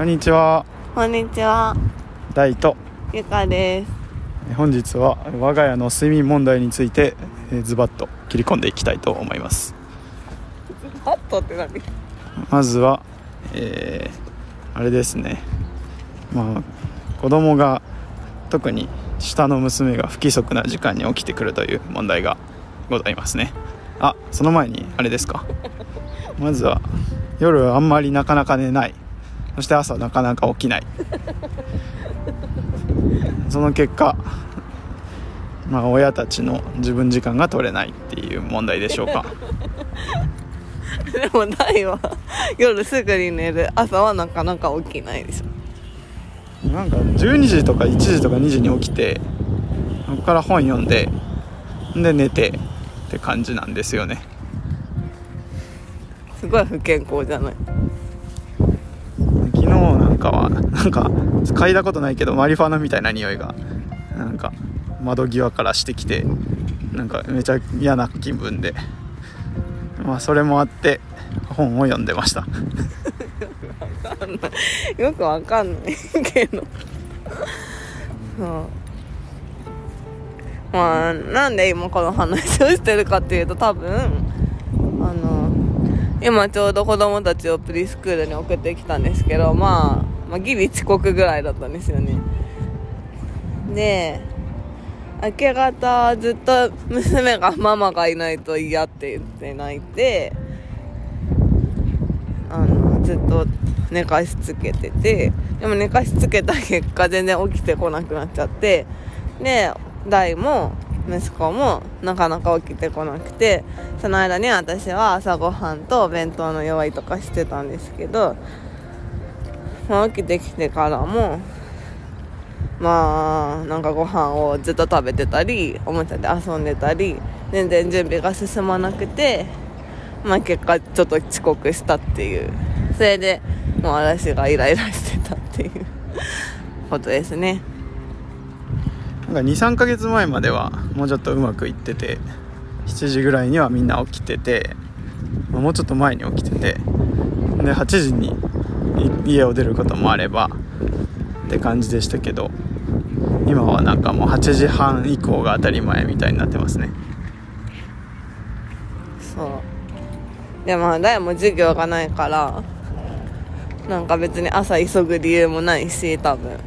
こんにちは。こんにちは、大と。ゆかです。本日は我が家の睡眠問題についてえーズバッと切り込んでいきたいと思います。ハットって何？まずはえーあれですね。まあ子供が特に下の娘が不規則な時間に起きてくるという問題がございますね。あその前にあれですか。まずは夜あんまりなかなか寝ないそして朝なかなか起きない。その結果まあ親たちの自分時間が取れないっていう問題でしょうか。でも大は夜すぐに寝る、朝はなかなか起きないでしょ。なんか12時とか1時とか2時に起きてそこから本読んでで寝てって感じなんですよね。すごい不健康じゃない。かはなんか嗅いだことないけどマリファナみたいな匂いがなんか窓際からしてきてなんかめちゃ嫌な気分でまあそれもあって本を読んでました よくわかんないけど。そう。まあなんで今この話をしてるかっていうと多分あの今ちょうど子供たちをプリスクールに送ってきたんですけど、まあ、まあギリ遅刻ぐらいだったんですよね。で明け方ずっと娘が ママがいないと嫌って言って泣いてあのずっと寝かしつけててでも寝かしつけた結果全然起きてこなくなっちゃってで大も息子もなかなか起きてこなくてその間に私は朝ごはんとお弁当の用意とかしてたんですけど、起きてきてからもまあなんかご飯をずっと食べてたりおもちゃで遊んでたり全然準備が進まなくてまあ結果ちょっと遅刻したっていう。それでもう私がイライラしてたっていう ことですね。なんか23ヶ月前まではもうちょっとうまくいってて7時ぐらいにはみんな起きててもうちょっと前に起きててで8時に家を出ることもあればって感じでしたけど今はなんかもう8時半以降が当たり前みたいになってますね。そう。でまあ誰も授業がないからなんか別に朝急ぐ理由もないし多分。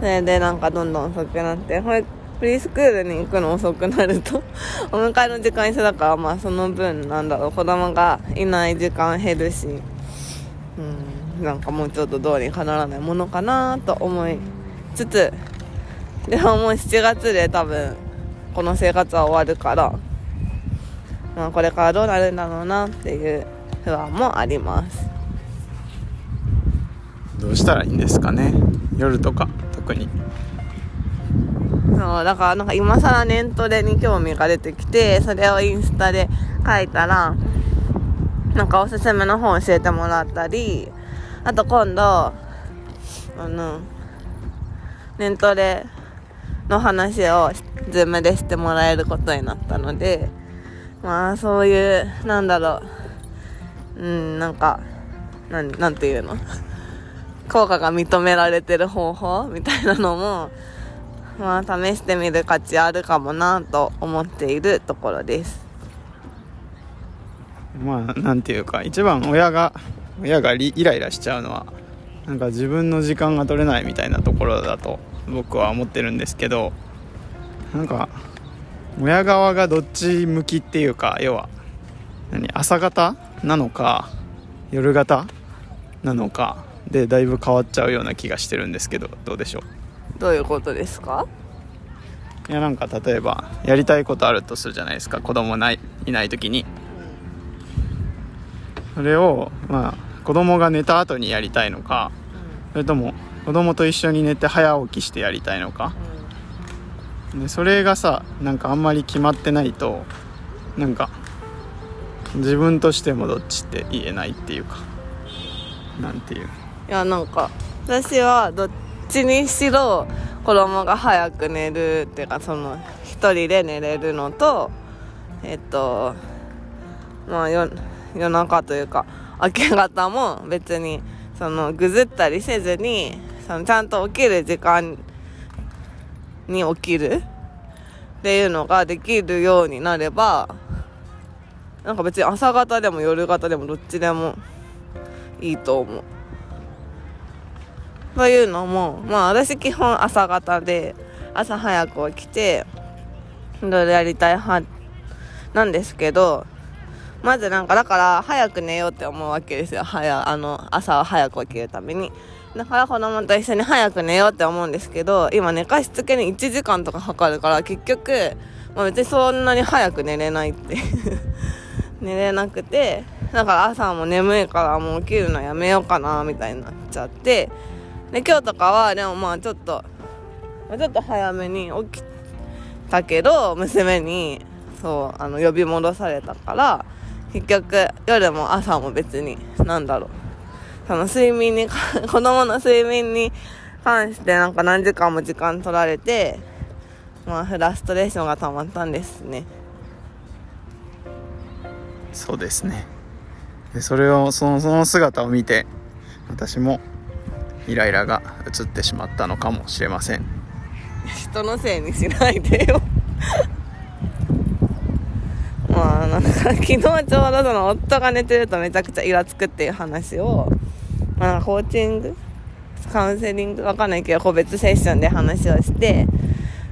それでなんかどんどん遅くなって保育プリスクールに行くの遅くなると お迎えの時間一緒だからまあその分なんだろう子供がいない時間減るし。うん。なんかもうちょっとどうにかならないものかなと思いつつ でももう7月で多分この生活は終わるからまあこれからどうなるんだろうなっていう不安もあります。どうしたらいいんですかね？夜とか特に。そうだからなんか今更ネントレに興味が出てきてそれをインスタで書いたらなんかおすすめの本教えてもらったりあと今度あのネントレの話をズームでしてもらえることになったのでまあそういうなんだろううんなんかなんなんていうの？効果が認められてる方法みたいなのもまあ試してみる価値あるかもなと思っているところです。まあなんていうか一番親が親がリイライラしちゃうのはなんか自分の時間が取れないみたいなところだと僕は思ってるんですけどなんか親側がどっち向きっていうか要は何朝方なのか夜型なのかでだいぶ変わっちゃうような気がしてるんですけどどうでしょどういうことですか？ういやなんか例えばやりたいことあるとするじゃないですか。子供ないいない時にそれをまあ子供が寝た後にやりたいのかそれとも子供と一緒に寝て早起きしてやりたいのか。でそれがさなんかあんまり決まってないとなんか自分としてもどっちって言えないっていうかなんていう。いやなんか私はどっちにしろ子供が早く寝るっていうかその一人で寝れるのとえっとまあ夜夜中というか明け方も別にそのぐずったりせずにそのちゃんと起きる時間に起きるっていうのができるようになればなんか別に朝方でも夜方でもどっちでもいいと思う。というのもまあ私基本朝方で朝早く起きていろいろやりたい派なんですけどまずなんかだから早く寝ようって思うわけですよ。早あの朝は早く起きるために。だから子供と一緒に早く寝ようって思うんですけど今寝かしつけに1時間とかかかるから結局、まあ、別にそんなに早く寝れないって 寝れなくてだから朝も眠いからもう起きるのやめようかなみたいになっちゃって。で今日とかはでもまあちょっとちょっと早めに起きたけど娘にそうあの呼び戻されたから結局夜も朝も別になんだろう。その睡眠に子供の睡眠に関してなんか何時間も時間取られてまあフラストレーションが溜まったんですね。そうですね。でそれをそのその姿を見て私もイライラが移ってしまったのかもしれません。人のせいにしないでよまあなんか 昨日ちょうどその夫が寝てるとめちゃくちゃイラつくっていう話を、まあ、コーチングカウンセリングわかんないけど個別セッションで話をして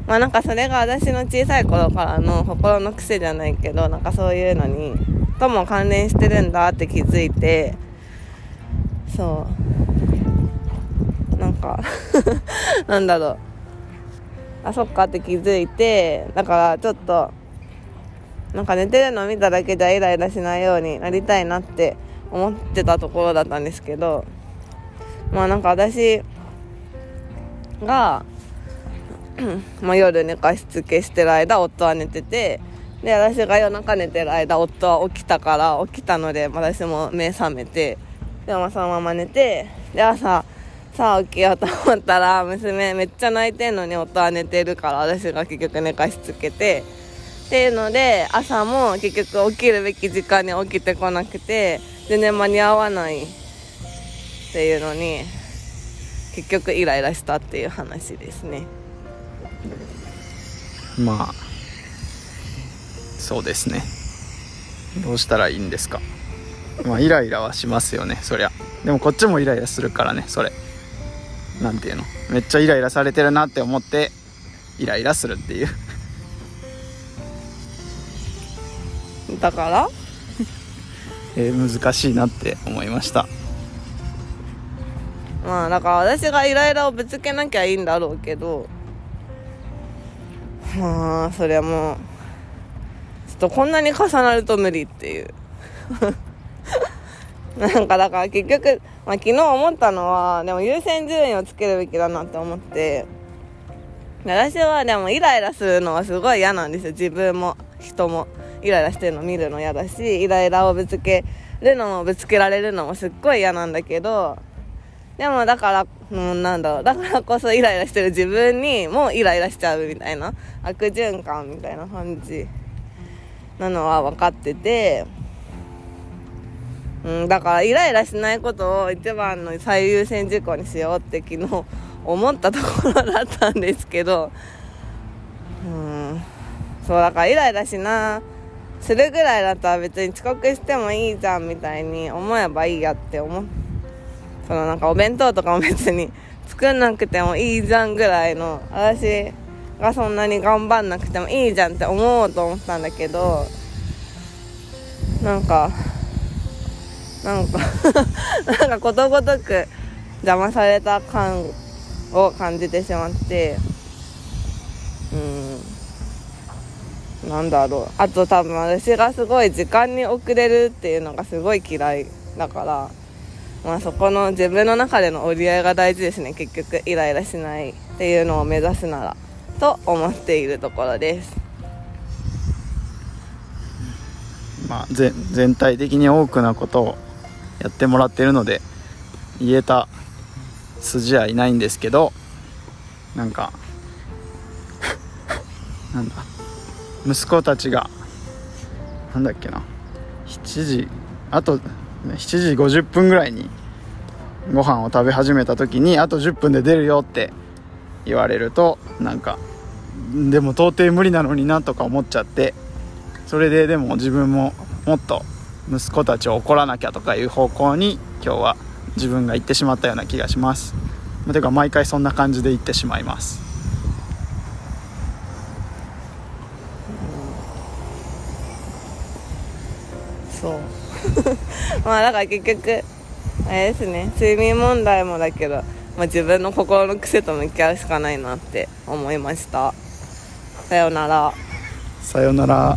まあなんかそれが私の小さい頃からの心の癖じゃないけどなんかそういうのにとも関連してるんだって気づいてそう。なんか なんだろう。あそっかって気づいてだからちょっとなんか寝てるの見ただけじゃイライラしないようになりたいなって思ってたところだったんですけどまあなんか私が まあ夜寝かしつけしてる間夫は寝ててで私が夜中寝てる間夫は起きたから起きたので私も目覚めてでもそのまま寝てで朝さあ起きようと思ったら娘めっちゃ泣いてんのに夫は寝てるから私が結局寝かしつけてっていうので朝も結局起きるべき時間に起きてこなくて全然間に合わないっていうのに結局イライラしたっていう話ですね。まあそうですね。どうしたらいいんですか。まあイライラはしますよねそりゃ。でもこっちもイライラするからねそれ。なんていうの。めっちゃイライラされてるなって思ってイライラするっていう。だから。えー難しいなって思いました。まあだから私がイライラをぶつけなきゃいいんだろうけど。まあそれはもうちょっとこんなに重なると無理っていう。なんかだから結局、まあ、昨日思ったのはでも優先順位をつけるべきだなって思って。私はでもイライラするのはすごい嫌なんですよ自分も人もイライラしてるの見るの嫌だしイライラをぶつけるのもぶつけられるのもすっごい嫌なんだけどでもだから、うん、なんだろうだからこそイライラしてる自分にもイライラしちゃうみたいな悪循環みたいな感じなのは分かっててうん、だからイライラしないことを一番の最優先事項にしようって昨日思ったところだったんですけどうんそうだからイライラしなするぐらいだったら別に遅刻してもいいじゃんみたいに思えばいいやって思う。そのなんかお弁当とかも別に作んなくてもいいじゃんぐらいの私がそんなに頑張んなくてもいいじゃんって思おうと思ったんだけどなんかなんかなんかことごとく邪魔された感を感じてしまってうんなんだろう。あと多分私がすごい時間に遅れるっていうのがすごい嫌いだから。まあそこの自分の中での折り合いが大事ですね。結局イライラしないっていうのを目指すならと思っているところです。まあぜ全体的に多くなことをやってもらってるので言えた筋はいないんですけどなんか なんだ。息子たちがなんだっけな。7時あと7時50分ぐらいにご飯を食べ始めた時にあと10分で出るよって言われるとなんかでも到底無理なのになとか思っちゃってそれででも自分ももっと息子たちを怒らなきゃとかいう方向に今日は自分が行ってしまったような気がします。まあてか毎回そんな感じで行ってしまいます。そう。まあだから結局あれですね。睡眠問題もだけど、まあ、自分の心の癖と向き合うしかないなって思いました。さようなら。さようなら。